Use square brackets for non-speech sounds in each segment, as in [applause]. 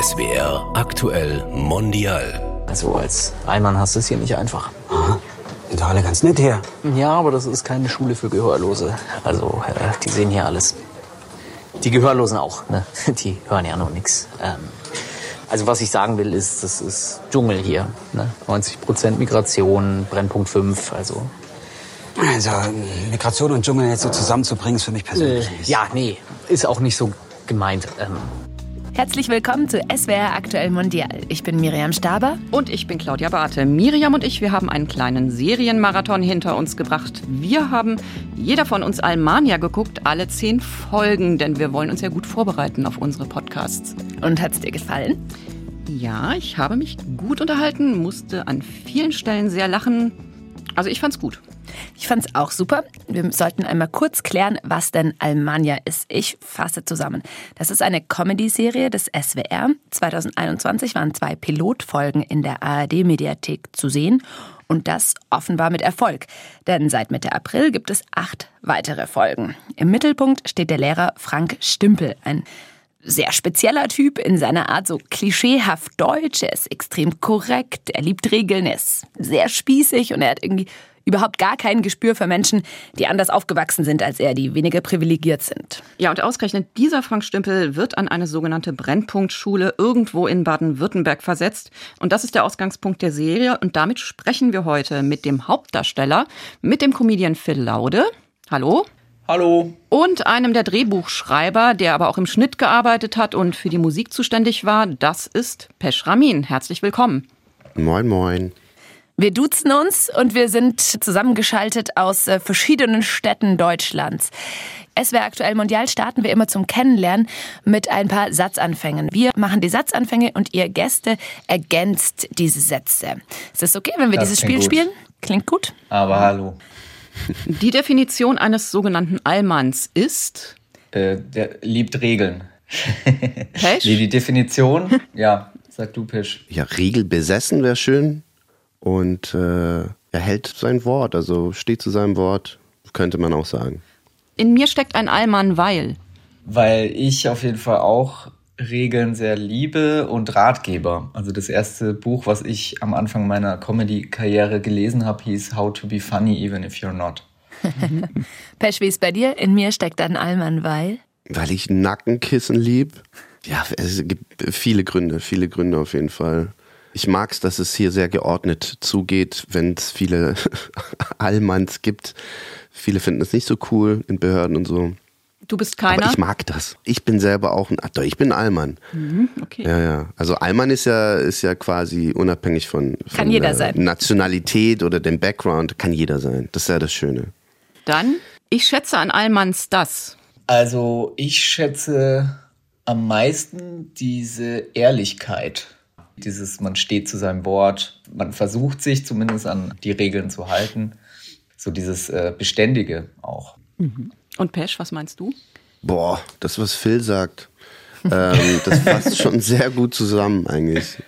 SWR aktuell mondial. Also als Allmann hast du es hier nicht einfach. Aha. Sind alle ganz nett hier. Ja, aber das ist keine Schule für Gehörlose. Also äh, die sehen hier alles. Die Gehörlosen auch, ne? [laughs] Die hören ja noch nichts. Ähm, also was ich sagen will, ist, das ist Dschungel hier. Ne? 90% Migration, Brennpunkt 5, also Also Migration und Dschungel jetzt so zusammenzubringen, ist für mich persönlich äh, nichts. ja, nee, ist auch nicht so gemeint. Ähm, Herzlich willkommen zu SWR Aktuell Mondial. Ich bin Miriam Staber. Und ich bin Claudia Barthe. Miriam und ich, wir haben einen kleinen Serienmarathon hinter uns gebracht. Wir haben jeder von uns Almania geguckt, alle zehn Folgen, denn wir wollen uns ja gut vorbereiten auf unsere Podcasts. Und hat's dir gefallen? Ja, ich habe mich gut unterhalten, musste an vielen Stellen sehr lachen. Also ich fand's gut. Ich fand's auch super. Wir sollten einmal kurz klären, was denn Almania ist. Ich fasse zusammen. Das ist eine Comedy-Serie des SWR. 2021 waren zwei Pilotfolgen in der ARD-Mediathek zu sehen. Und das offenbar mit Erfolg. Denn seit Mitte April gibt es acht weitere Folgen. Im Mittelpunkt steht der Lehrer Frank Stümpel, ein sehr spezieller Typ in seiner Art so klischeehaft deutsch. Er ist extrem korrekt, er liebt Regeln, er ist sehr spießig und er hat irgendwie überhaupt gar kein Gespür für Menschen, die anders aufgewachsen sind als er, die weniger privilegiert sind. Ja, und ausgerechnet dieser Frank Stümpel wird an eine sogenannte Brennpunktschule irgendwo in Baden-Württemberg versetzt. Und das ist der Ausgangspunkt der Serie. Und damit sprechen wir heute mit dem Hauptdarsteller, mit dem Comedian Phil Laude. Hallo. Hallo. Und einem der Drehbuchschreiber, der aber auch im Schnitt gearbeitet hat und für die Musik zuständig war. Das ist Pesh Ramin. Herzlich willkommen. Moin, moin. Wir duzen uns und wir sind zusammengeschaltet aus äh, verschiedenen Städten Deutschlands. SWR aktuell mondial starten wir immer zum Kennenlernen mit ein paar Satzanfängen. Wir machen die Satzanfänge und ihr Gäste ergänzt diese Sätze. Ist das okay, wenn wir Das dieses Spiel gut. spielen? Klingt gut. Aber hallo. Die Definition eines sogenannten Allmanns ist. Äh, der liebt Regeln. Pesch? [laughs] Nee, die Definition? Ja, sag du, Pisch. Ja, regelbesessen wäre schön. Und äh, er hält sein Wort, also steht zu seinem Wort, könnte man auch sagen. In mir steckt ein Allmann, weil. Weil ich auf jeden Fall auch Regeln sehr liebe und Ratgeber. Also das erste Buch, was ich am Anfang meiner Comedy-Karriere gelesen habe, hieß How to be funny even if you're not. [laughs] Pesch, wie ist bei dir? In mir steckt ein Allmann, weil. Weil ich Nackenkissen lieb. Ja, es gibt viele Gründe, viele Gründe auf jeden Fall. Ich mag's, dass es hier sehr geordnet zugeht, wenn es viele [laughs] Allmanns gibt. Viele finden es nicht so cool in Behörden und so. Du bist keiner. Aber ich mag das. Ich bin selber auch ein, ach doch, ich bin Allmann. okay. Ja, ja. Also Allmann ist ja, ist ja quasi unabhängig von, von Kann jeder der sein. Nationalität oder dem Background, kann jeder sein. Das ist ja das Schöne. Dann, ich schätze an Allmanns das. Also ich schätze am meisten diese Ehrlichkeit. Dieses, man steht zu seinem Wort, man versucht sich zumindest an die Regeln zu halten. So dieses äh, Beständige auch. Und Pesch, was meinst du? Boah, das, was Phil sagt, ähm, das fasst schon sehr gut zusammen eigentlich.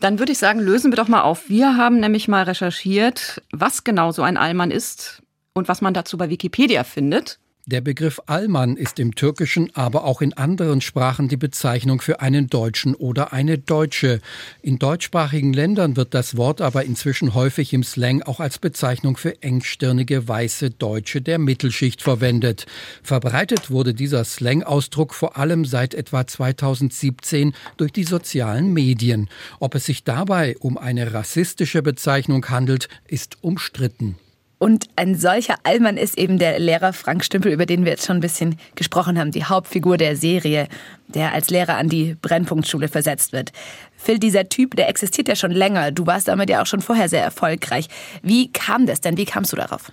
Dann würde ich sagen, lösen wir doch mal auf. Wir haben nämlich mal recherchiert, was genau so ein Allmann ist und was man dazu bei Wikipedia findet. Der Begriff Allmann ist im Türkischen, aber auch in anderen Sprachen die Bezeichnung für einen Deutschen oder eine Deutsche. In deutschsprachigen Ländern wird das Wort aber inzwischen häufig im Slang auch als Bezeichnung für engstirnige weiße Deutsche der Mittelschicht verwendet. Verbreitet wurde dieser Slang-Ausdruck vor allem seit etwa 2017 durch die sozialen Medien. Ob es sich dabei um eine rassistische Bezeichnung handelt, ist umstritten. Und ein solcher Allmann ist eben der Lehrer Frank Stümpel, über den wir jetzt schon ein bisschen gesprochen haben, die Hauptfigur der Serie, der als Lehrer an die Brennpunktschule versetzt wird. Phil, dieser Typ, der existiert ja schon länger. Du warst damit ja auch schon vorher sehr erfolgreich. Wie kam das denn? Wie kamst du darauf?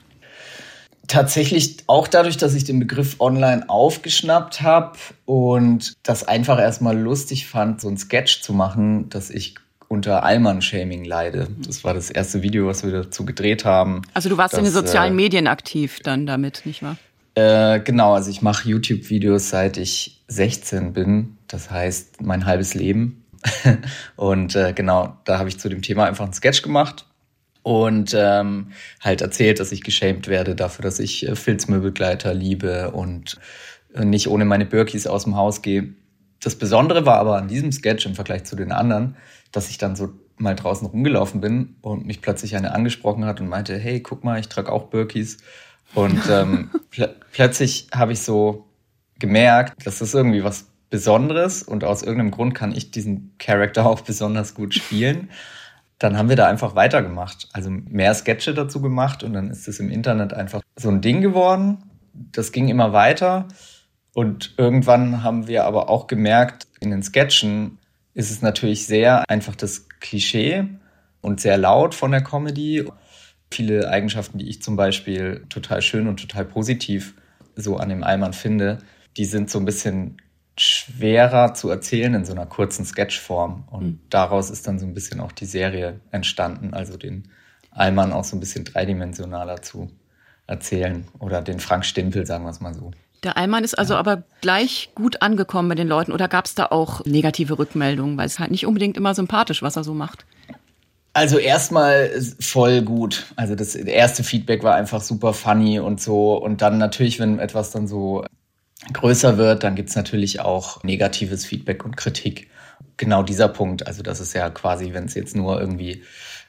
Tatsächlich auch dadurch, dass ich den Begriff online aufgeschnappt habe und das einfach erstmal lustig fand, so ein Sketch zu machen, dass ich unter Allmann-Shaming leide. Das war das erste Video, was wir dazu gedreht haben. Also du warst in den sozialen äh, Medien aktiv dann damit, nicht wahr? Äh, genau, also ich mache YouTube-Videos seit ich 16 bin. Das heißt, mein halbes Leben. [laughs] und äh, genau, da habe ich zu dem Thema einfach einen Sketch gemacht und ähm, halt erzählt, dass ich geschämt werde dafür, dass ich äh, Filzmöbelgleiter liebe und äh, nicht ohne meine Birkis aus dem Haus gehe. Das Besondere war aber an diesem Sketch im Vergleich zu den anderen, dass ich dann so mal draußen rumgelaufen bin und mich plötzlich eine angesprochen hat und meinte, hey, guck mal, ich trage auch Birkis. Und ähm, [laughs] pl plötzlich habe ich so gemerkt, das ist irgendwie was Besonderes und aus irgendeinem Grund kann ich diesen Charakter auch besonders gut spielen. Dann haben wir da einfach weitergemacht, also mehr Sketche dazu gemacht und dann ist es im Internet einfach so ein Ding geworden. Das ging immer weiter und irgendwann haben wir aber auch gemerkt, in den Sketchen ist es natürlich sehr einfach das Klischee und sehr laut von der Comedy. Viele Eigenschaften, die ich zum Beispiel total schön und total positiv so an dem Allmann finde, die sind so ein bisschen schwerer zu erzählen in so einer kurzen Sketchform. Und mhm. daraus ist dann so ein bisschen auch die Serie entstanden, also den Allmann auch so ein bisschen dreidimensionaler zu erzählen oder den Frank Stimpel, sagen wir es mal so. Der Allmann ist also ja. aber gleich gut angekommen bei den Leuten oder gab es da auch negative Rückmeldungen, weil es halt nicht unbedingt immer sympathisch, was er so macht? Also erstmal voll gut. Also das erste Feedback war einfach super funny und so. Und dann natürlich, wenn etwas dann so größer wird, dann gibt's natürlich auch negatives Feedback und Kritik. Genau dieser Punkt, also das ist ja quasi, wenn es jetzt nur irgendwie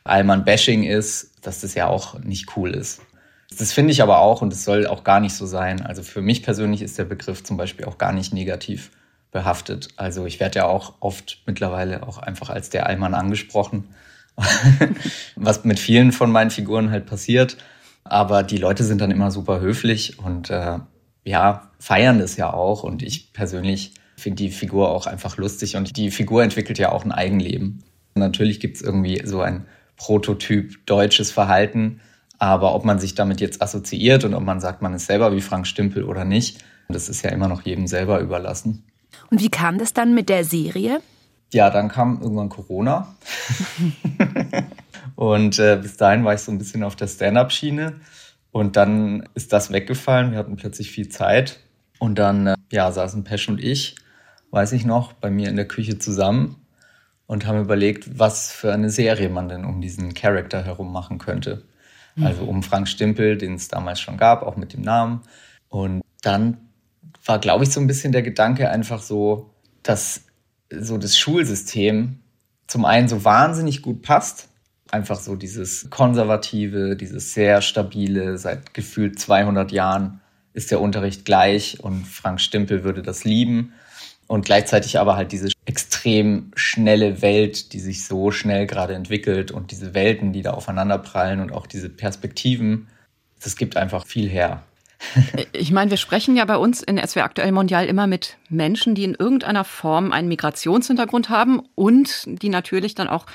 Allmann-Bashing ist, dass das ja auch nicht cool ist. Das finde ich aber auch und es soll auch gar nicht so sein. Also für mich persönlich ist der Begriff zum Beispiel auch gar nicht negativ behaftet. Also ich werde ja auch oft mittlerweile auch einfach als der Allmann angesprochen, [laughs] was mit vielen von meinen Figuren halt passiert. Aber die Leute sind dann immer super höflich und äh, ja, feiern es ja auch. Und ich persönlich finde die Figur auch einfach lustig und die Figur entwickelt ja auch ein Eigenleben. Natürlich gibt es irgendwie so ein Prototyp deutsches Verhalten, aber ob man sich damit jetzt assoziiert und ob man sagt, man ist selber wie Frank Stimpel oder nicht, das ist ja immer noch jedem selber überlassen. Und wie kam das dann mit der Serie? Ja, dann kam irgendwann Corona. [laughs] und äh, bis dahin war ich so ein bisschen auf der Stand-up-Schiene. Und dann ist das weggefallen. Wir hatten plötzlich viel Zeit. Und dann äh, ja, saßen Pesch und ich, weiß ich noch, bei mir in der Küche zusammen und haben überlegt, was für eine Serie man denn um diesen Charakter herum machen könnte. Mhm. Also um Frank Stimpel, den es damals schon gab, auch mit dem Namen. Und dann war, glaube ich, so ein bisschen der Gedanke einfach so, dass so das Schulsystem zum einen so wahnsinnig gut passt einfach so dieses konservative, dieses sehr stabile, seit gefühlt 200 Jahren ist der Unterricht gleich und Frank Stimpel würde das lieben. Und gleichzeitig aber halt diese extrem schnelle Welt, die sich so schnell gerade entwickelt und diese Welten, die da aufeinander prallen und auch diese Perspektiven, das gibt einfach viel her. [laughs] Ich meine, wir sprechen ja bei uns in SW Aktuell Mondial immer mit Menschen, die in irgendeiner Form einen Migrationshintergrund haben und die natürlich dann auch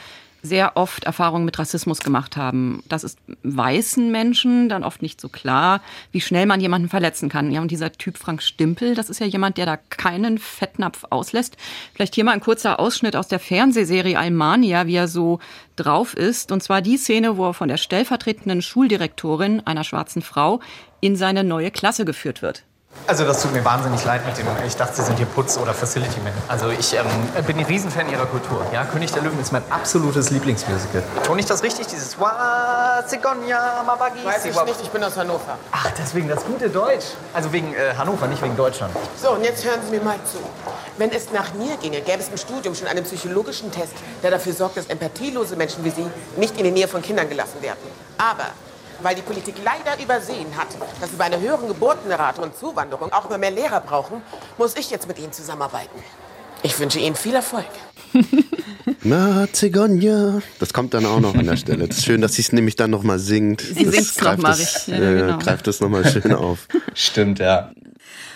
sehr oft Erfahrungen mit Rassismus gemacht haben. Das ist weißen Menschen dann oft nicht so klar, wie schnell man jemanden verletzen kann. Ja, und dieser Typ Frank Stimpel, das ist ja jemand, der da keinen Fettnapf auslässt. Vielleicht hier mal ein kurzer Ausschnitt aus der Fernsehserie Almania, wie er so drauf ist. Und zwar die Szene, wo er von der stellvertretenden Schuldirektorin, einer schwarzen Frau, in seine neue Klasse geführt wird. Also das tut mir wahnsinnig leid mit dem, ich dachte, Sie sind hier Putz- oder Facility-Man. Also ich ähm, bin ein Riesenfan Ihrer Kultur. Ja, König der Löwen ist mein absolutes Lieblingsmusical. Tone ich das richtig? Dieses Wa Zigonia Mabagi? Weiß ich nicht, ich bin aus Hannover. Ach, deswegen das gute Deutsch. Also wegen äh, Hannover, nicht wegen Deutschland. So, und jetzt hören Sie mir mal zu. Wenn es nach mir ginge, gäbe es im Studium schon einen psychologischen Test, der dafür sorgt, dass empathielose Menschen wie Sie nicht in die Nähe von Kindern gelassen werden. Aber weil die Politik leider übersehen hat, dass wir bei einer höheren Geburtenrate und Zuwanderung auch immer mehr Lehrer brauchen, muss ich jetzt mit Ihnen zusammenarbeiten. Ich wünsche Ihnen viel Erfolg. [laughs] Na, Zigeuner. Das kommt dann auch noch an der Stelle. Das ist schön, dass sie es nämlich dann nochmal singt. Sie singt es nochmal richtig. Ja, äh, genau. Greift das nochmal schön auf. [laughs] Stimmt, ja.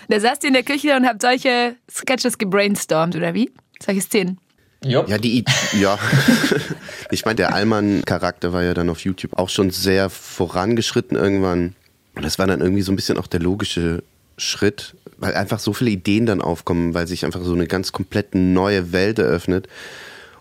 Da saßt ihr in der Küche und habt solche Sketches gebrainstormt, oder wie? Solche Szenen. Jupp. Ja, die, [laughs] ja. [laughs] ich meine, der Allmann-Charakter war ja dann auf YouTube auch schon sehr vorangeschritten irgendwann. Und das war dann irgendwie so ein bisschen auch der logische Schritt, weil einfach so viele Ideen dann aufkommen, weil sich einfach so eine ganz komplett neue Welt eröffnet.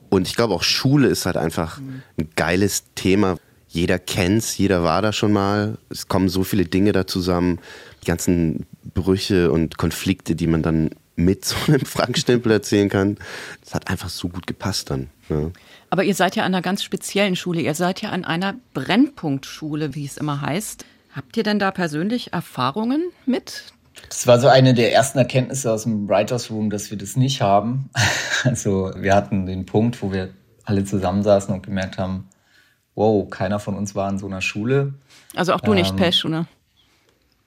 Und ich glaube auch Schule ist halt einfach ein geiles Thema. Jeder kennt's, jeder war da schon mal. Es kommen so viele Dinge da zusammen, die ganzen Brüche und Konflikte, die man dann mit so einem Frank-Stempel erzählen kann. Das hat einfach so gut gepasst dann. Ja. Aber ihr seid ja an einer ganz speziellen Schule. Ihr seid ja an einer Brennpunktschule, wie es immer heißt. Habt ihr denn da persönlich Erfahrungen mit Das war so eine der ersten Erkenntnisse aus dem Writers Room, dass wir das nicht haben. [laughs] Also wir hatten den Punkt, wo wir alle zusammensaßen und gemerkt haben, wow, keiner von uns war in so einer Schule. Also auch du nicht, Ähm, Pesch, oder?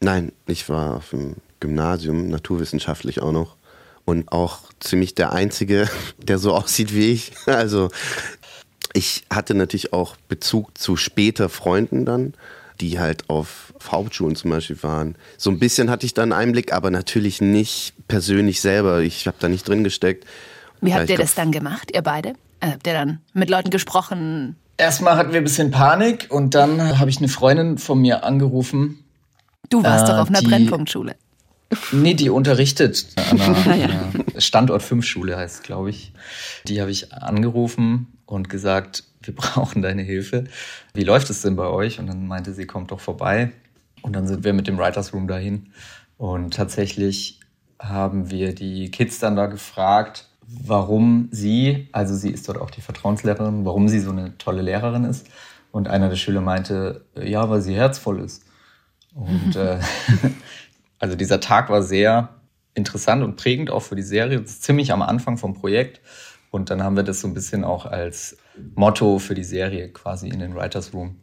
Nein, ich war auf dem Gymnasium, naturwissenschaftlich auch noch. Und auch ziemlich der Einzige, [laughs] der so aussieht wie ich. [laughs] Also ich hatte natürlich auch Bezug zu später Freunden dann, die halt auf Hauptschulen zum Beispiel waren. So ein bisschen hatte ich da einen Einblick, aber natürlich nicht persönlich selber. Ich habe da nicht drin gesteckt. Wie habt ihr glaub, das dann gemacht, ihr beide? Äh, Habt ihr dann mit Leuten gesprochen? Erstmal hatten wir ein bisschen Panik und dann habe ich eine Freundin von mir angerufen. Du warst Äh, doch auf einer Brennpunktschule. Nee, die unterrichtet an [laughs] einer, Ja. einer Standort 5 Schule heißt, glaube ich. Die habe ich angerufen und gesagt, wir [laughs] brauchen deine Hilfe. Wie läuft es denn bei euch? Und dann meinte sie, kommt doch vorbei. Und dann sind wir mit dem Writers Room dahin. Und tatsächlich haben wir die Kids dann da gefragt, warum sie, also sie ist dort auch die Vertrauenslehrerin, warum sie so eine tolle Lehrerin ist. Und einer der Schüler meinte, ja, weil sie herzvoll ist. Und [laughs] äh, also dieser Tag war sehr interessant und prägend auch für die Serie. Das ist ziemlich am Anfang vom Projekt. Und dann haben wir das so ein bisschen auch als Motto für die Serie quasi in den Writers Room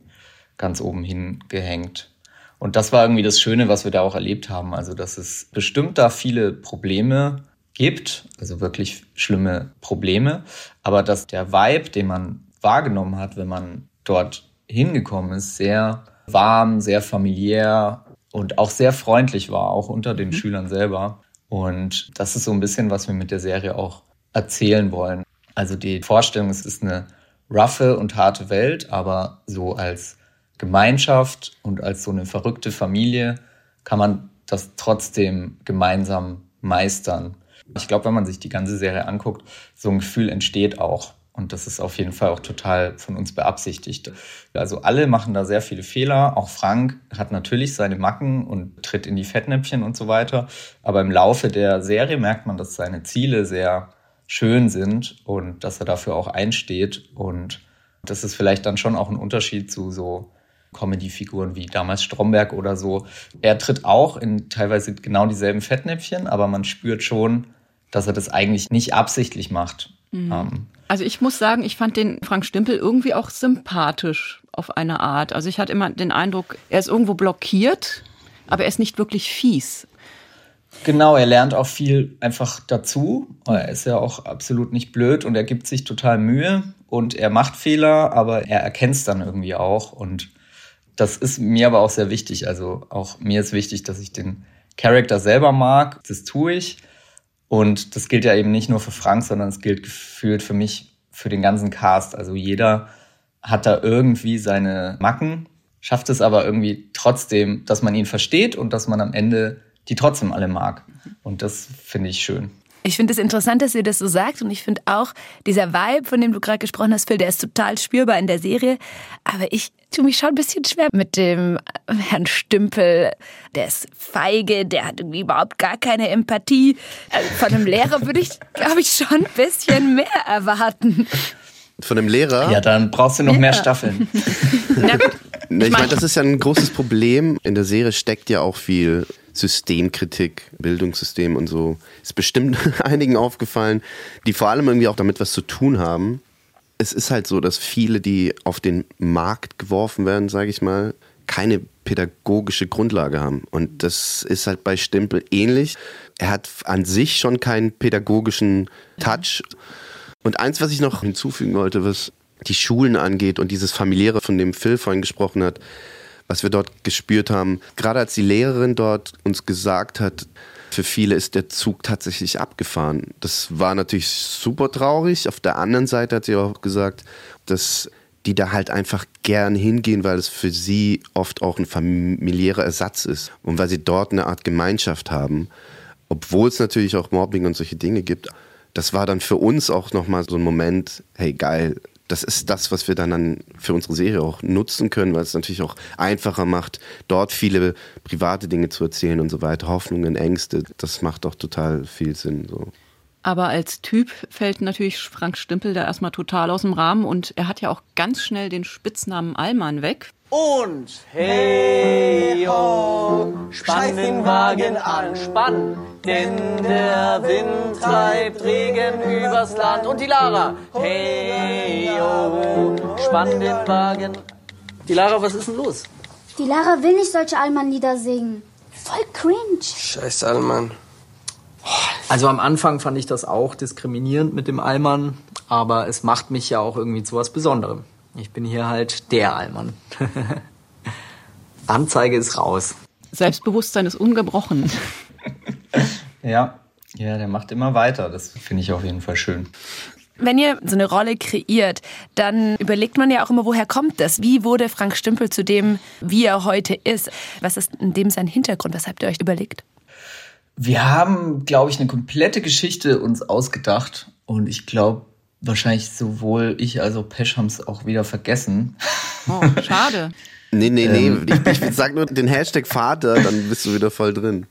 ganz oben hingehängt. Und das war irgendwie das Schöne, was wir da auch erlebt haben. Also, dass es bestimmt da viele Probleme gibt, also wirklich schlimme Probleme, aber dass der Vibe, den man wahrgenommen hat, wenn man dort hingekommen ist, sehr warm, sehr familiär und auch sehr freundlich war, auch unter den Schülern selber. Und das ist so ein bisschen, was wir mit der Serie auch erzählen wollen. Also die Vorstellung, es ist eine roughe und harte Welt, aber so als Gemeinschaft und als so eine verrückte Familie kann man das trotzdem gemeinsam meistern. Ich glaube, wenn man sich die ganze Serie anguckt, so ein Gefühl entsteht auch. Und das ist auf jeden Fall auch total von uns beabsichtigt. Also alle machen da sehr viele Fehler. Auch Frank hat natürlich seine Macken und tritt in die Fettnäpfchen und so weiter. Aber im Laufe der Serie merkt man, dass seine Ziele sehr schön sind und dass er dafür auch einsteht. Und das ist vielleicht dann schon auch ein Unterschied zu so Comedy-Figuren wie damals Stromberg oder so. Er tritt auch in teilweise genau dieselben Fettnäpfchen, aber man spürt schon, dass er das eigentlich nicht absichtlich macht. Ähm, Also ich muss sagen, ich fand den Frank Stümpel irgendwie auch sympathisch auf eine Art. Also ich hatte immer den Eindruck, er ist irgendwo blockiert, aber er ist nicht wirklich fies. Genau, er lernt auch viel einfach dazu. Er ist ja auch absolut nicht blöd und er gibt sich total Mühe und er macht Fehler, aber er erkennt es dann irgendwie auch. Und das ist mir aber auch sehr wichtig. Also auch mir ist wichtig, dass ich den Charakter selber mag. Das tue ich. Und das gilt ja eben nicht nur für Frank, sondern es gilt gefühlt für mich, für den ganzen Cast. Also jeder hat da irgendwie seine Macken, schafft es aber irgendwie trotzdem, dass man ihn versteht und dass man am Ende die trotzdem alle mag. Und das finde ich schön. Ich finde es interessant, dass ihr das so sagt und ich finde auch, dieser Vibe, von dem du gerade gesprochen hast, Phil, der ist total spürbar in der Serie. Aber ich tue mich schon ein bisschen schwer mit dem Herrn Stümpel. Der ist feige, der hat irgendwie überhaupt gar keine Empathie. Also von einem Lehrer würde ich, glaube ich, schon ein bisschen mehr erwarten. Von dem Lehrer? Ja, dann brauchst du noch mehr Staffeln. Na gut, ich meine, das ist ja ein großes Problem. In der Serie steckt ja auch viel Systemkritik, Bildungssystem und so. Ist bestimmt [laughs] einigen aufgefallen, die vor allem irgendwie auch damit was zu tun haben. Es ist halt so, dass viele, die auf den Markt geworfen werden, sage ich mal, keine pädagogische Grundlage haben. Und das ist halt bei Stempel ähnlich. Er hat an sich schon keinen pädagogischen Touch. Und eins, was ich noch hinzufügen wollte, was die Schulen angeht und dieses familiäre, von dem Phil vorhin gesprochen hat, was wir dort gespürt haben, gerade als die Lehrerin dort uns gesagt hat, für viele ist der Zug tatsächlich abgefahren. Das war natürlich super traurig. Auf der anderen Seite hat sie auch gesagt, dass die da halt einfach gern hingehen, weil es für sie oft auch ein familiärer Ersatz ist und weil sie dort eine Art Gemeinschaft haben, obwohl es natürlich auch Mobbing und solche Dinge gibt. Das war dann für uns auch nochmal so ein Moment, hey geil, das ist das, was wir dann, dann für unsere Serie auch nutzen können, weil es natürlich auch einfacher macht, dort viele private Dinge zu erzählen und so weiter, Hoffnungen, Ängste. Das macht doch total viel Sinn. So. Aber als Typ fällt natürlich Frank Stümpel da erstmal total aus dem Rahmen und er hat ja auch ganz schnell den Spitznamen Allmann weg. Und hey ho, spann den Wagen an, spann, denn der Wind treibt Regen übers Land. Und die Lara, hey ho, spann den Wagen. Die Lara, was ist denn los? Die Lara will nicht solche Allmann-Lieder singen. Voll cringe. Scheiß Allmann. Also am Anfang fand ich das auch diskriminierend mit dem Allmann, aber es macht mich ja auch irgendwie zu was Besonderem. Ich bin hier halt der Allmann. [laughs] Anzeige ist raus. Selbstbewusstsein ist ungebrochen. [laughs] Ja, ja, der macht immer weiter. Das finde ich auf jeden Fall schön. Wenn ihr so eine Rolle kreiert, dann überlegt man ja auch immer, woher kommt das? Wie wurde Frank Stümpel zu dem, wie er heute ist? Was ist in dem sein Hintergrund? Was habt ihr euch überlegt? Wir haben, glaube ich, eine komplette Geschichte uns ausgedacht und ich glaube, wahrscheinlich sowohl ich als auch Pesch haben es auch wieder vergessen. Oh, schade. [laughs] Nee, nee, nee. Ähm. Ich, ich sag nur den Hashtag Vater, dann bist du wieder voll drin.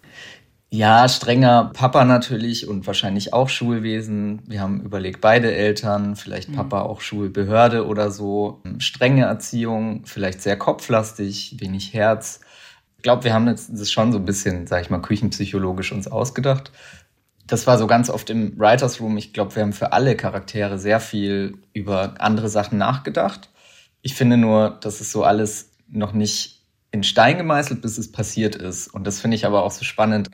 Ja, strenger Papa natürlich und wahrscheinlich auch Schulwesen. Wir haben überlegt, beide Eltern, vielleicht Papa auch Schulbehörde oder so. Strenge Erziehung, vielleicht sehr kopflastig, wenig Herz. Ich glaube, wir haben das schon so ein bisschen, sag ich mal, küchenpsychologisch uns ausgedacht. Das war so ganz oft im Writers Room. Ich glaube, wir haben für alle Charaktere sehr viel über andere Sachen nachgedacht. Ich finde nur, dass es so alles noch nicht in Stein gemeißelt, bis es passiert ist. Und das finde ich aber auch so spannend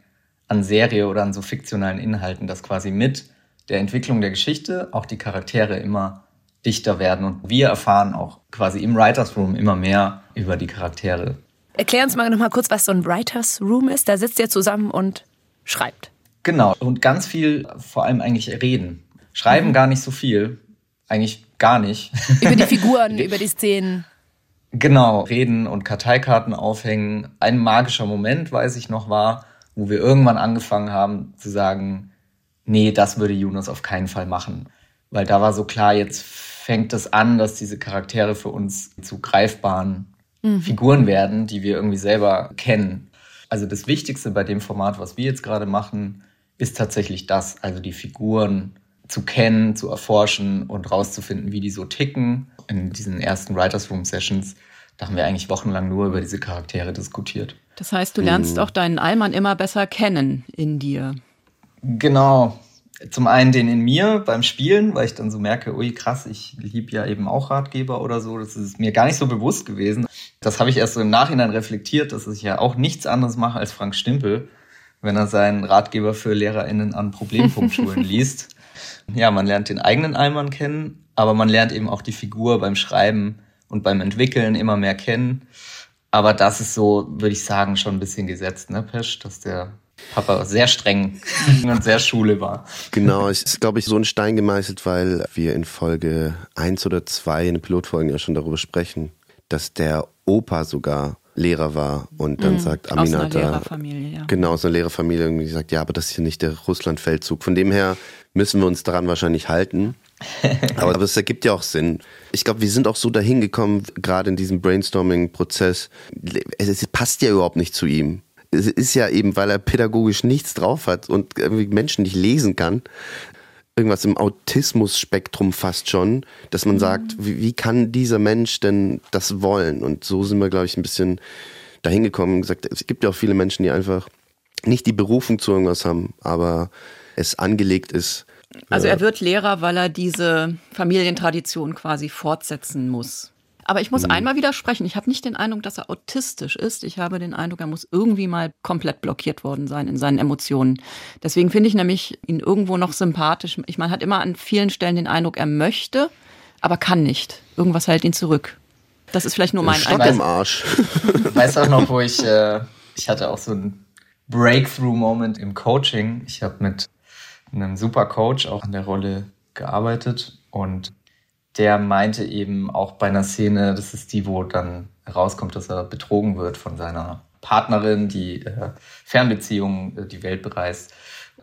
an Serie oder an so fiktionalen Inhalten, dass quasi mit der Entwicklung der Geschichte auch die Charaktere immer dichter werden und wir erfahren auch quasi im Writers Room immer mehr über die Charaktere. Erklär uns mal noch mal kurz, was so ein Writers Room ist. Da sitzt ihr zusammen und schreibt. Genau und ganz viel, vor allem eigentlich reden. Schreiben mhm. gar nicht so viel, eigentlich gar nicht. Über die [laughs] Figuren, über die Szenen. Genau, reden und Karteikarten aufhängen. Ein magischer Moment, weiß ich noch, war, wo wir irgendwann angefangen haben zu sagen, nee, das würde Yunus auf keinen Fall machen. Weil da war so klar, jetzt fängt es an, dass diese Charaktere für uns zu greifbaren mhm. Figuren werden, die wir irgendwie selber kennen. Also das Wichtigste bei dem Format, was wir jetzt gerade machen, ist tatsächlich das, also die Figuren zu kennen, zu erforschen und rauszufinden, wie die so ticken. In diesen ersten Writers Room Sessions, da haben wir eigentlich wochenlang nur über diese Charaktere diskutiert. Das heißt, du lernst mhm. auch deinen Allmann immer besser kennen in dir. Genau. Zum einen den in mir beim Spielen, weil ich dann so merke, ui krass, ich liebe ja eben auch Ratgeber oder so. Das ist mir gar nicht so bewusst gewesen. Das habe ich erst so im Nachhinein reflektiert, dass ich ja auch nichts anderes mache als Frank Stimpel, wenn er seinen Ratgeber für LehrerInnen an Problempunktschulen [laughs] liest. Ja, man lernt den eigenen Allmann kennen, aber man lernt eben auch die Figur beim Schreiben und beim Entwickeln immer mehr kennen. Aber das ist so, würde ich sagen, schon ein bisschen gesetzt, ne, Pesch, dass der Papa sehr streng [laughs] und sehr Schule war. Genau, es ist, glaube ich, so ein Stein gemeißelt, weil wir in Folge eins oder zwei in den Pilotfolgen ja schon darüber sprechen, dass der Opa sogar Lehrer war und dann mhm, sagt Aminata. Aus einer Lehrerfamilie, ja. Genau, aus einer Lehrerfamilie irgendwie sagt, ja, aber das ist hier nicht der Russlandfeldzug. Von dem her müssen wir uns daran wahrscheinlich halten. [laughs] aber, aber es ergibt ja auch Sinn. Ich glaube, wir sind auch so dahin gekommen, gerade in diesem Brainstorming-Prozess. Es, es passt ja überhaupt nicht zu ihm. Es ist ja eben, weil er pädagogisch nichts drauf hat und irgendwie Menschen nicht lesen kann, irgendwas im Autismus-Spektrum fast schon, dass man sagt, wie, wie, kann dieser Mensch denn das wollen? Und so sind wir, glaube ich, ein bisschen dahin gekommen und gesagt, es gibt ja auch viele Menschen, die einfach nicht die Berufung zu irgendwas haben, aber es angelegt ist. Also er wird Lehrer, weil er diese Familientradition quasi fortsetzen muss. Aber ich muss mhm. einmal widersprechen. Ich habe nicht den Eindruck, dass er autistisch ist. Ich habe den Eindruck, er muss irgendwie mal komplett blockiert worden sein in seinen Emotionen. Deswegen finde ich nämlich ihn irgendwo noch sympathisch. Ich meine, hat immer an vielen Stellen den Eindruck, er möchte, aber kann nicht. Irgendwas hält ihn zurück. Das ist vielleicht nur mein Stock Eindruck. im Arsch. [laughs] Ich weiß auch noch, wo ich, äh, ich hatte auch so einen Breakthrough-Moment im Coaching. Ich habe mit einem super Coach auch an der Rolle gearbeitet und der meinte eben auch bei einer Szene, das ist die, wo dann herauskommt, dass er betrogen wird von seiner Partnerin, die äh, Fernbeziehungen äh, die Welt bereist.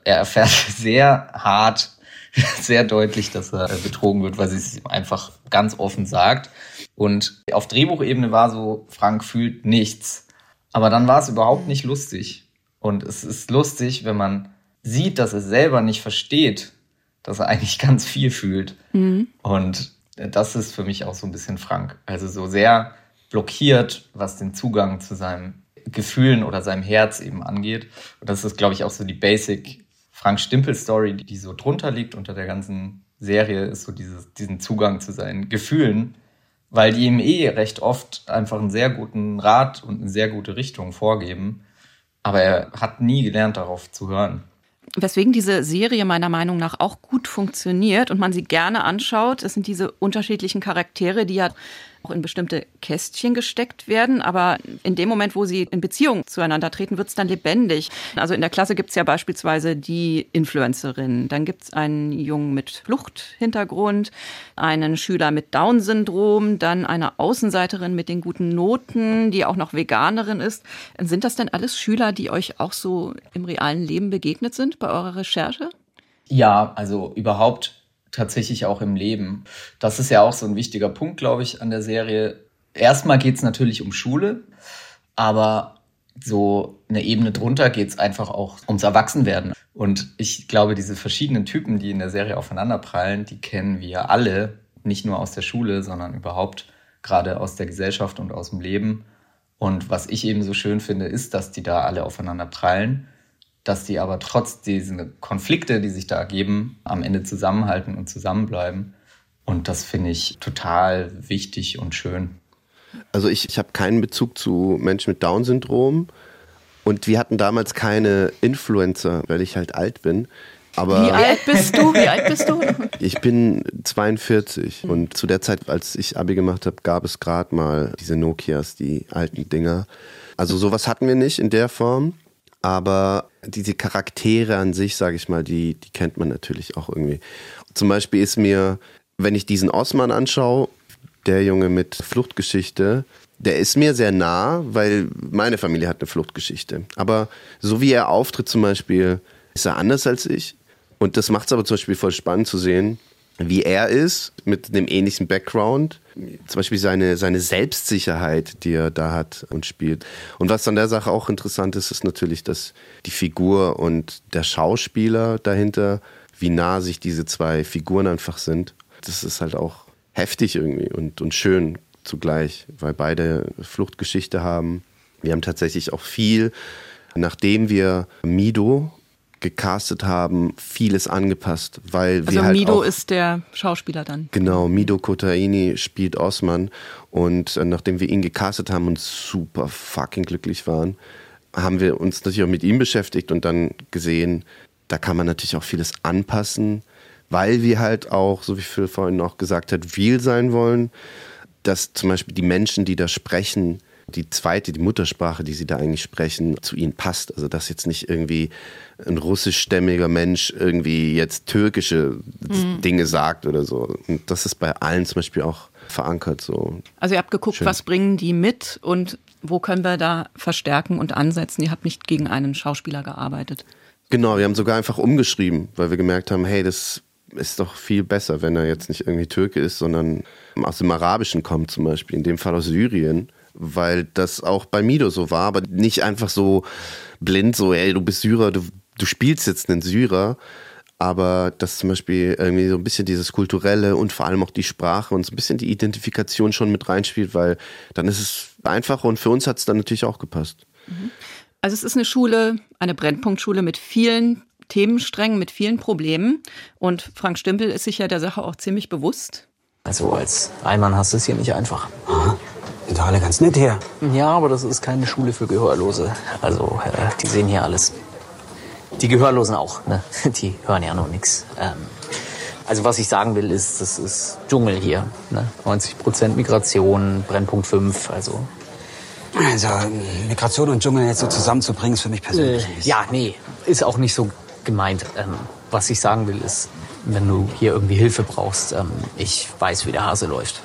Er erfährt [laughs] sehr hart, [laughs] sehr deutlich, dass er äh, betrogen wird, weil sie es ihm einfach ganz offen sagt. Und auf Drehbuchebene war so, Frank fühlt nichts. Aber dann war es überhaupt nicht lustig. Und es ist lustig, wenn man sieht, dass er selber nicht versteht, dass er [laughs] eigentlich ganz viel fühlt. Mhm. Und das ist für mich auch so ein bisschen Frank. Also so sehr blockiert, was den Zugang zu seinen Gefühlen oder seinem Herz eben angeht. Und das ist, glaube ich, auch so die Basic Frank Stimpel-Story, die so drunter liegt unter der ganzen Serie, ist so dieses, diesen Zugang zu seinen Gefühlen, weil die ihm eh recht oft einfach einen sehr guten Rat und eine sehr gute Richtung vorgeben. Aber er hat nie gelernt, darauf zu hören. Weswegen diese Serie meiner Meinung nach auch gut funktioniert und man sie gerne anschaut, das sind diese unterschiedlichen Charaktere, die ja auch in bestimmte Kästchen gesteckt werden. Aber in dem Moment, wo sie in Beziehung zueinander treten, wird es dann lebendig. Also in der Klasse gibt es ja beispielsweise die Influencerin. Dann gibt es einen Jungen mit Fluchthintergrund, einen Schüler mit Down-Syndrom, dann eine Außenseiterin mit den guten Noten, die auch noch Veganerin ist. Sind das denn alles Schüler, die euch auch so im realen Leben begegnet sind bei eurer Recherche? Ja, also überhaupt tatsächlich auch im Leben. Das ist ja auch so ein wichtiger Punkt, glaube ich, an der Serie. Erstmal geht es natürlich um Schule, aber so eine Ebene drunter geht es einfach auch ums Erwachsenwerden. Und ich glaube, diese verschiedenen Typen, die in der Serie aufeinanderprallen, die kennen wir alle, nicht nur aus der Schule, sondern überhaupt gerade aus der Gesellschaft und aus dem Leben. Und was ich eben so schön finde, ist, dass die da alle aufeinander prallen dass die aber trotz dieser Konflikte, die sich da ergeben, am Ende zusammenhalten und zusammenbleiben. Und das finde ich total wichtig und schön. Also ich, ich habe keinen Bezug zu Menschen mit Down-Syndrom und wir hatten damals keine Influencer, weil ich halt alt bin. Aber Wie alt bist du? Wie alt bist du? [laughs] Ich bin 42 und zu der Zeit, als ich Abi gemacht habe, gab es gerade mal diese Nokias, die alten Dinger. Also sowas hatten wir nicht in der Form. Aber diese Charaktere an sich, sage ich mal, die, die kennt man natürlich auch irgendwie. Zum Beispiel ist mir, wenn ich diesen Osman anschaue, der Junge mit Fluchtgeschichte, der ist mir sehr nah, weil meine Familie hat eine Fluchtgeschichte. Aber so wie er auftritt zum Beispiel, ist er anders als ich. Und das macht es aber zum Beispiel voll spannend zu sehen, wie er ist, mit einem ähnlichen Background. Zum Beispiel seine, seine Selbstsicherheit, die er da hat und spielt. Und was an der Sache auch interessant ist, ist natürlich, dass die Figur und der Schauspieler dahinter, wie nah sich diese zwei Figuren einfach sind. Das ist halt auch heftig irgendwie und, und schön zugleich, weil beide Fluchtgeschichte haben. Wir haben tatsächlich auch viel, nachdem wir Mido gecastet haben, vieles angepasst, weil also wir halt Mido auch, ist der Schauspieler dann. Genau, Mido Kotaini spielt Osman und äh, nachdem wir ihn gecastet haben und super fucking glücklich waren, haben wir uns natürlich auch mit ihm beschäftigt und dann gesehen, da kann man natürlich auch vieles anpassen, weil wir halt auch, so wie Phil vorhin auch gesagt hat, real sein wollen, dass zum Beispiel die Menschen, die da sprechen, die zweite, die Muttersprache, die sie da eigentlich sprechen, zu ihnen passt. Also dass jetzt nicht irgendwie ein russischstämmiger Mensch irgendwie jetzt türkische mhm. Dinge sagt oder so. Und das ist bei allen zum Beispiel auch verankert so. Also ihr habt geguckt, Schön. was bringen die mit und wo können wir da verstärken und ansetzen? Ihr habt nicht gegen einen Schauspieler gearbeitet. Genau, wir haben sogar einfach umgeschrieben, weil wir gemerkt haben, hey, das ist doch viel besser, wenn er jetzt nicht irgendwie Türke ist, sondern aus dem Arabischen kommt zum Beispiel, in dem Fall aus Syrien weil das auch bei Mido so war, aber nicht einfach so blind, so, ey, du bist Syrer, du, du spielst jetzt einen Syrer, aber dass zum Beispiel irgendwie so ein bisschen dieses Kulturelle und vor allem auch die Sprache und so ein bisschen die Identifikation schon mit reinspielt, weil dann ist es einfacher und für uns hat es dann natürlich auch gepasst. Mhm. Also es ist eine Schule, eine Brennpunktschule mit vielen Themensträngen, mit vielen Problemen und Frank Stümpel ist sich ja der Sache auch ziemlich bewusst. Also als Einmann hast du es hier nicht einfach. Sind doch alle ganz nett hier. Ja, aber das ist keine Schule für Gehörlose. Also, äh, die sehen hier alles. Die Gehörlosen auch, ne? [laughs] Die hören ja noch nichts. Ähm, also was ich sagen will, ist, das ist Dschungel hier. Ne? 90 Prozent Migration, Brennpunkt 5, also... Also Migration und Dschungel jetzt so zusammenzubringen, ist für mich persönlich äh, Ja, nee, ist auch nicht so gemeint. Ähm, was ich sagen will, ist, wenn du hier irgendwie Hilfe brauchst, ähm, ich weiß, wie der Hase läuft.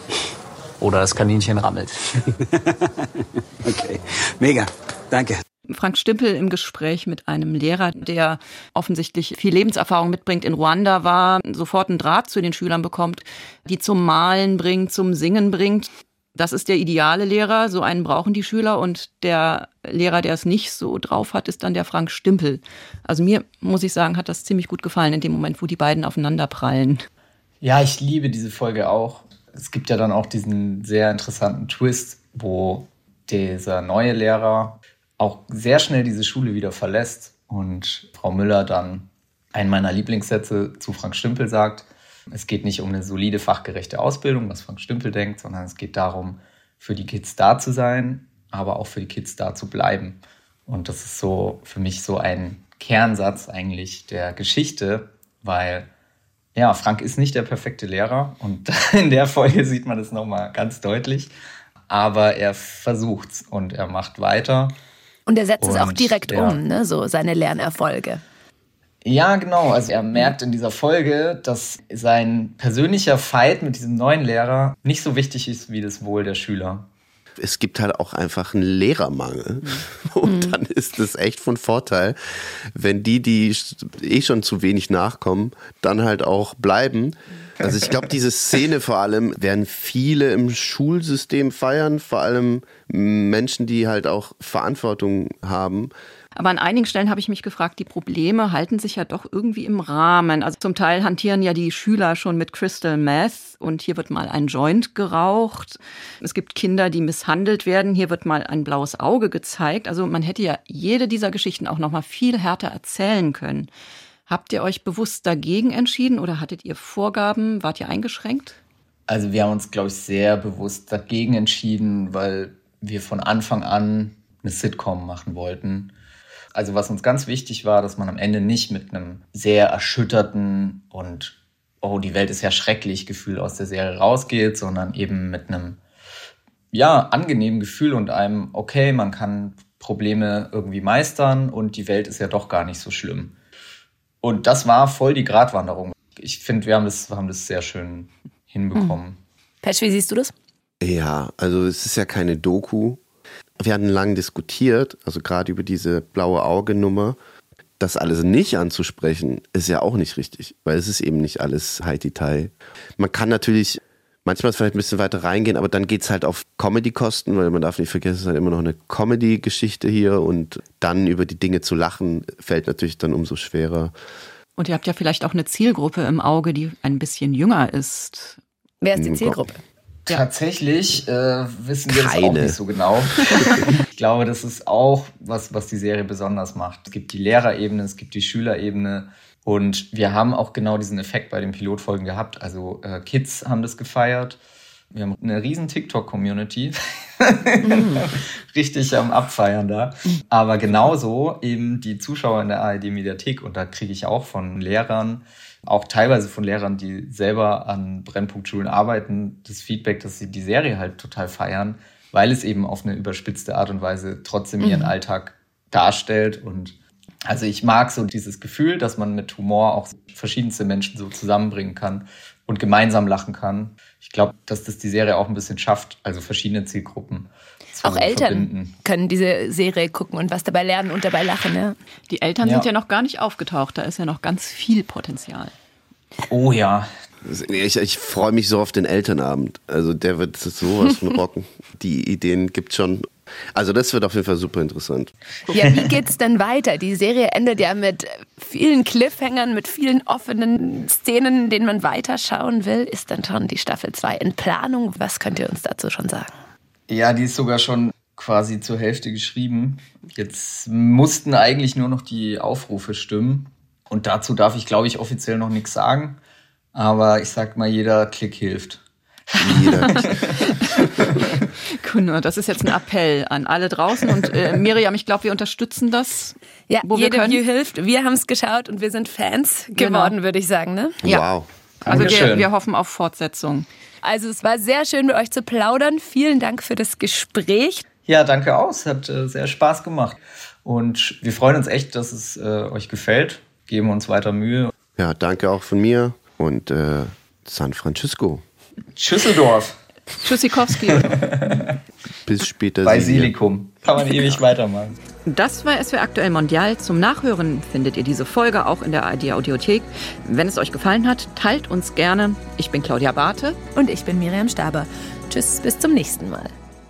Oder das Kaninchen rammelt. [laughs] okay, mega. Danke. Frank Stimpel im Gespräch mit einem Lehrer, der offensichtlich viel Lebenserfahrung mitbringt, in Ruanda war, sofort einen Draht zu den Schülern bekommt, die zum Malen bringt, zum Singen bringt. Das ist der ideale Lehrer, so einen brauchen die Schüler und der Lehrer, der es nicht so drauf hat, ist dann der Frank Stimpel. Also mir, muss ich sagen, hat das ziemlich gut gefallen in dem Moment, wo die beiden aufeinander prallen. Ja, ich liebe diese Folge auch. Es gibt ja dann auch diesen sehr interessanten Twist, wo dieser neue Lehrer auch sehr schnell diese Schule wieder verlässt und Frau Müller dann einen meiner Lieblingssätze zu Frank Stimpel sagt, es geht nicht um eine solide fachgerechte Ausbildung, was Frank Stümpel denkt, sondern es geht darum, für die Kids da zu sein, aber auch für die Kids da zu bleiben. Und das ist so für mich so ein Kernsatz eigentlich der Geschichte, weil ja, Frank ist nicht der perfekte Lehrer und [laughs] in der Folge sieht man das nochmal ganz deutlich. Aber er versucht's und er macht weiter. Und er setzt und, es auch direkt ja. um, ne? so seine Lernerfolge. Ja, genau. Also er merkt in dieser Folge, dass sein persönlicher Fight mit diesem neuen Lehrer nicht so wichtig ist wie das Wohl der Schüler. Es gibt halt auch einfach einen Lehrermangel. Mhm. [laughs] Und dann ist es echt von Vorteil, wenn die, die eh schon zu wenig nachkommen, dann halt auch bleiben. Also ich glaube, diese Szene vor allem werden viele im Schulsystem feiern, vor allem Menschen, die halt auch Verantwortung haben. Aber an einigen Stellen habe ich mich gefragt, die Probleme halten sich ja doch irgendwie im Rahmen. Also zum Teil hantieren ja die Schüler schon mit Crystal Meth und hier wird mal ein Joint geraucht. Es gibt Kinder, die misshandelt werden. Hier wird mal ein blaues Auge gezeigt. Also man hätte ja jede dieser Geschichten auch noch mal viel härter erzählen können. Habt ihr euch bewusst dagegen entschieden oder hattet ihr Vorgaben? Wart ihr eingeschränkt? Also wir haben uns, glaube ich, sehr bewusst dagegen entschieden, weil wir von Anfang an eine Sitcom machen wollten. Also was uns ganz wichtig war, dass man am Ende nicht mit einem sehr erschütterten und oh, die Welt ist ja schrecklich Gefühl aus der Serie rausgeht, sondern eben mit einem ja, angenehmen Gefühl und einem okay, man kann Probleme irgendwie meistern und die Welt ist ja doch gar nicht so schlimm. Und das war voll die Gratwanderung. Ich finde, wir haben das, haben das sehr schön hinbekommen. Mhm. Pesch, wie siehst du das? Ja, also es ist ja keine Doku, wir hatten lang diskutiert, also gerade über diese blaue Auge-Nummer. Das alles nicht anzusprechen, ist ja auch nicht richtig, weil es ist eben nicht alles Haiti-Tai. Man kann natürlich manchmal vielleicht ein bisschen weiter reingehen, aber dann geht es halt auf Comedy-Kosten, weil man darf nicht vergessen, es ist halt immer noch eine Comedy-Geschichte hier und dann über die Dinge zu lachen, fällt natürlich dann umso schwerer. Und ihr habt ja vielleicht auch eine Zielgruppe im Auge, die ein bisschen jünger ist. Wer ist die Zielgruppe? Tatsächlich äh, wissen wir Keine. das auch nicht so genau. [laughs] ich glaube, das ist auch was, was die Serie besonders macht. Es gibt die Lehrerebene, es gibt die Schülerebene. Und wir haben auch genau diesen Effekt bei den Pilotfolgen gehabt. Also äh, Kids haben das gefeiert. Wir haben eine riesen TikTok-Community. Mhm. [laughs] Richtig am Abfeiern da. Aber genauso eben die Zuschauer in der ARD-Mediathek. Und da kriege ich auch von Lehrern auch teilweise von Lehrern, die selber an Brennpunktschulen arbeiten, das Feedback, dass sie die Serie halt total feiern, weil es eben auf eine überspitzte Art und Weise trotzdem ihren mhm. Alltag darstellt. Und also ich mag so dieses Gefühl, dass man mit Humor auch verschiedenste Menschen so zusammenbringen kann und gemeinsam lachen kann. Ich glaube, dass das die Serie auch ein bisschen schafft, also verschiedene Zielgruppen auch Eltern verbinden. können diese Serie gucken und was dabei lernen und dabei lachen. Ne? Die Eltern ja. sind ja noch gar nicht aufgetaucht, da ist ja noch ganz viel Potenzial. Oh ja. Ich, ich freue mich so auf den Elternabend. Also der wird sowas von [laughs] rocken. Die Ideen gibt schon. Also das wird auf jeden Fall super interessant. Ja, wie geht's denn weiter? Die Serie endet ja mit vielen Cliffhängern, mit vielen offenen Szenen, denen man weiterschauen will. Ist dann schon die Staffel 2 in Planung? Was könnt ihr uns dazu schon sagen? Ja, die ist sogar schon quasi zur Hälfte geschrieben. Jetzt mussten eigentlich nur noch die Aufrufe stimmen. Und dazu darf ich, glaube ich, offiziell noch nichts sagen. Aber ich sag mal, jeder Klick hilft. Jeder. [laughs] Kuno, das ist jetzt ein Appell an alle draußen. Und äh, Miriam, ich glaube, wir unterstützen das. Ja, wo jede wir View hilft. Wir haben es geschaut und wir sind Fans genau. geworden, würde ich sagen. Ne? Ja. Wow. Also wir, wir hoffen auf Fortsetzung. Also es war sehr schön mit euch zu plaudern. Vielen Dank für das Gespräch. Ja, danke auch. Es hat äh, sehr Spaß gemacht. Und wir freuen uns echt, dass es äh, euch gefällt. Geben uns weiter Mühe. Ja, danke auch von mir und äh, San Francisco. Schüsseldorf. Tschüssikowski. [laughs] Bis später. Basilikum. Kann man ewig weitermachen. Das war SWR Aktuell Mondial. Zum Nachhören findet ihr diese Folge auch in der ARD Audiothek. Wenn es euch gefallen hat, teilt uns gerne. Ich bin Claudia Barthe. Und ich bin Miriam Staber. Tschüss, bis zum nächsten Mal.